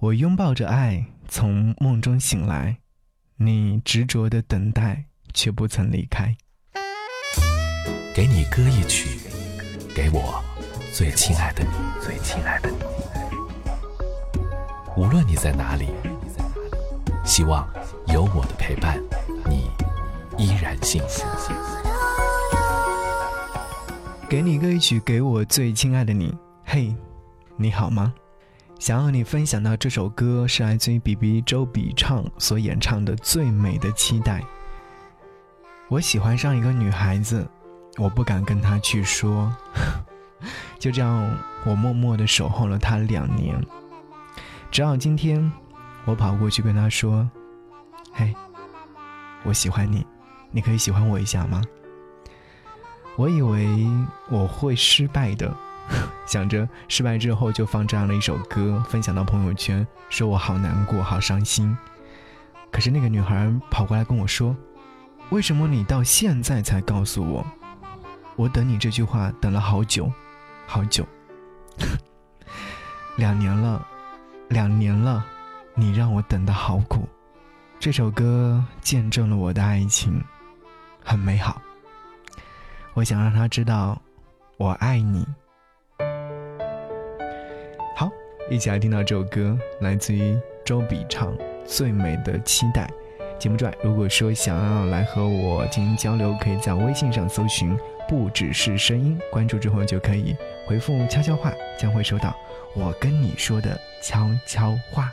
我拥抱着爱，从梦中醒来，你执着的等待，却不曾离开。给你歌一曲，给我最亲爱的你，最亲爱的你。无论你在哪里，希望有我的陪伴，你依然幸福。给你歌一曲，给我最亲爱的你。嘿，你好吗？想要和你分享到这首歌是来自于 B B 周笔畅所演唱的《最美的期待》。我喜欢上一个女孩子，我不敢跟她去说，就这样我默默的守候了她两年，直到今天，我跑过去跟她说：“嘿，我喜欢你，你可以喜欢我一下吗？”我以为我会失败的。想着失败之后就放这样的一首歌分享到朋友圈，说我好难过、好伤心。可是那个女孩跑过来跟我说：“为什么你到现在才告诉我？我等你这句话等了好久，好久，两年了，两年了，你让我等的好苦。”这首歌见证了我的爱情，很美好。我想让他知道，我爱你。一起来听到这首歌，来自于周笔畅《最美的期待》。节目之外，如果说想要来和我进行交流，可以在微信上搜寻“不只是声音”，关注之后就可以回复悄悄话，将会收到我跟你说的悄悄话。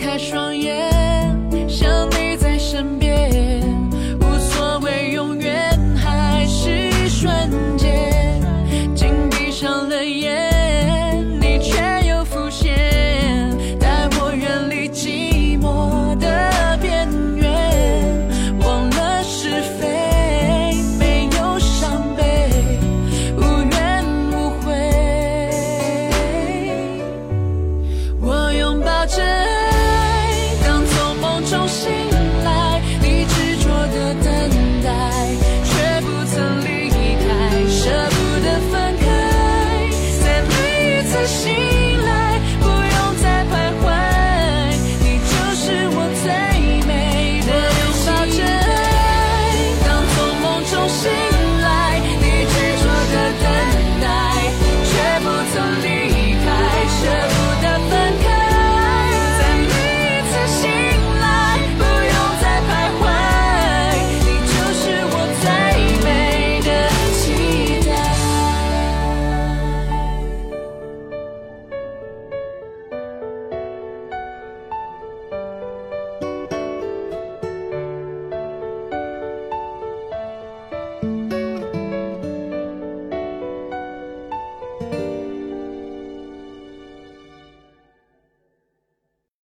开双眼。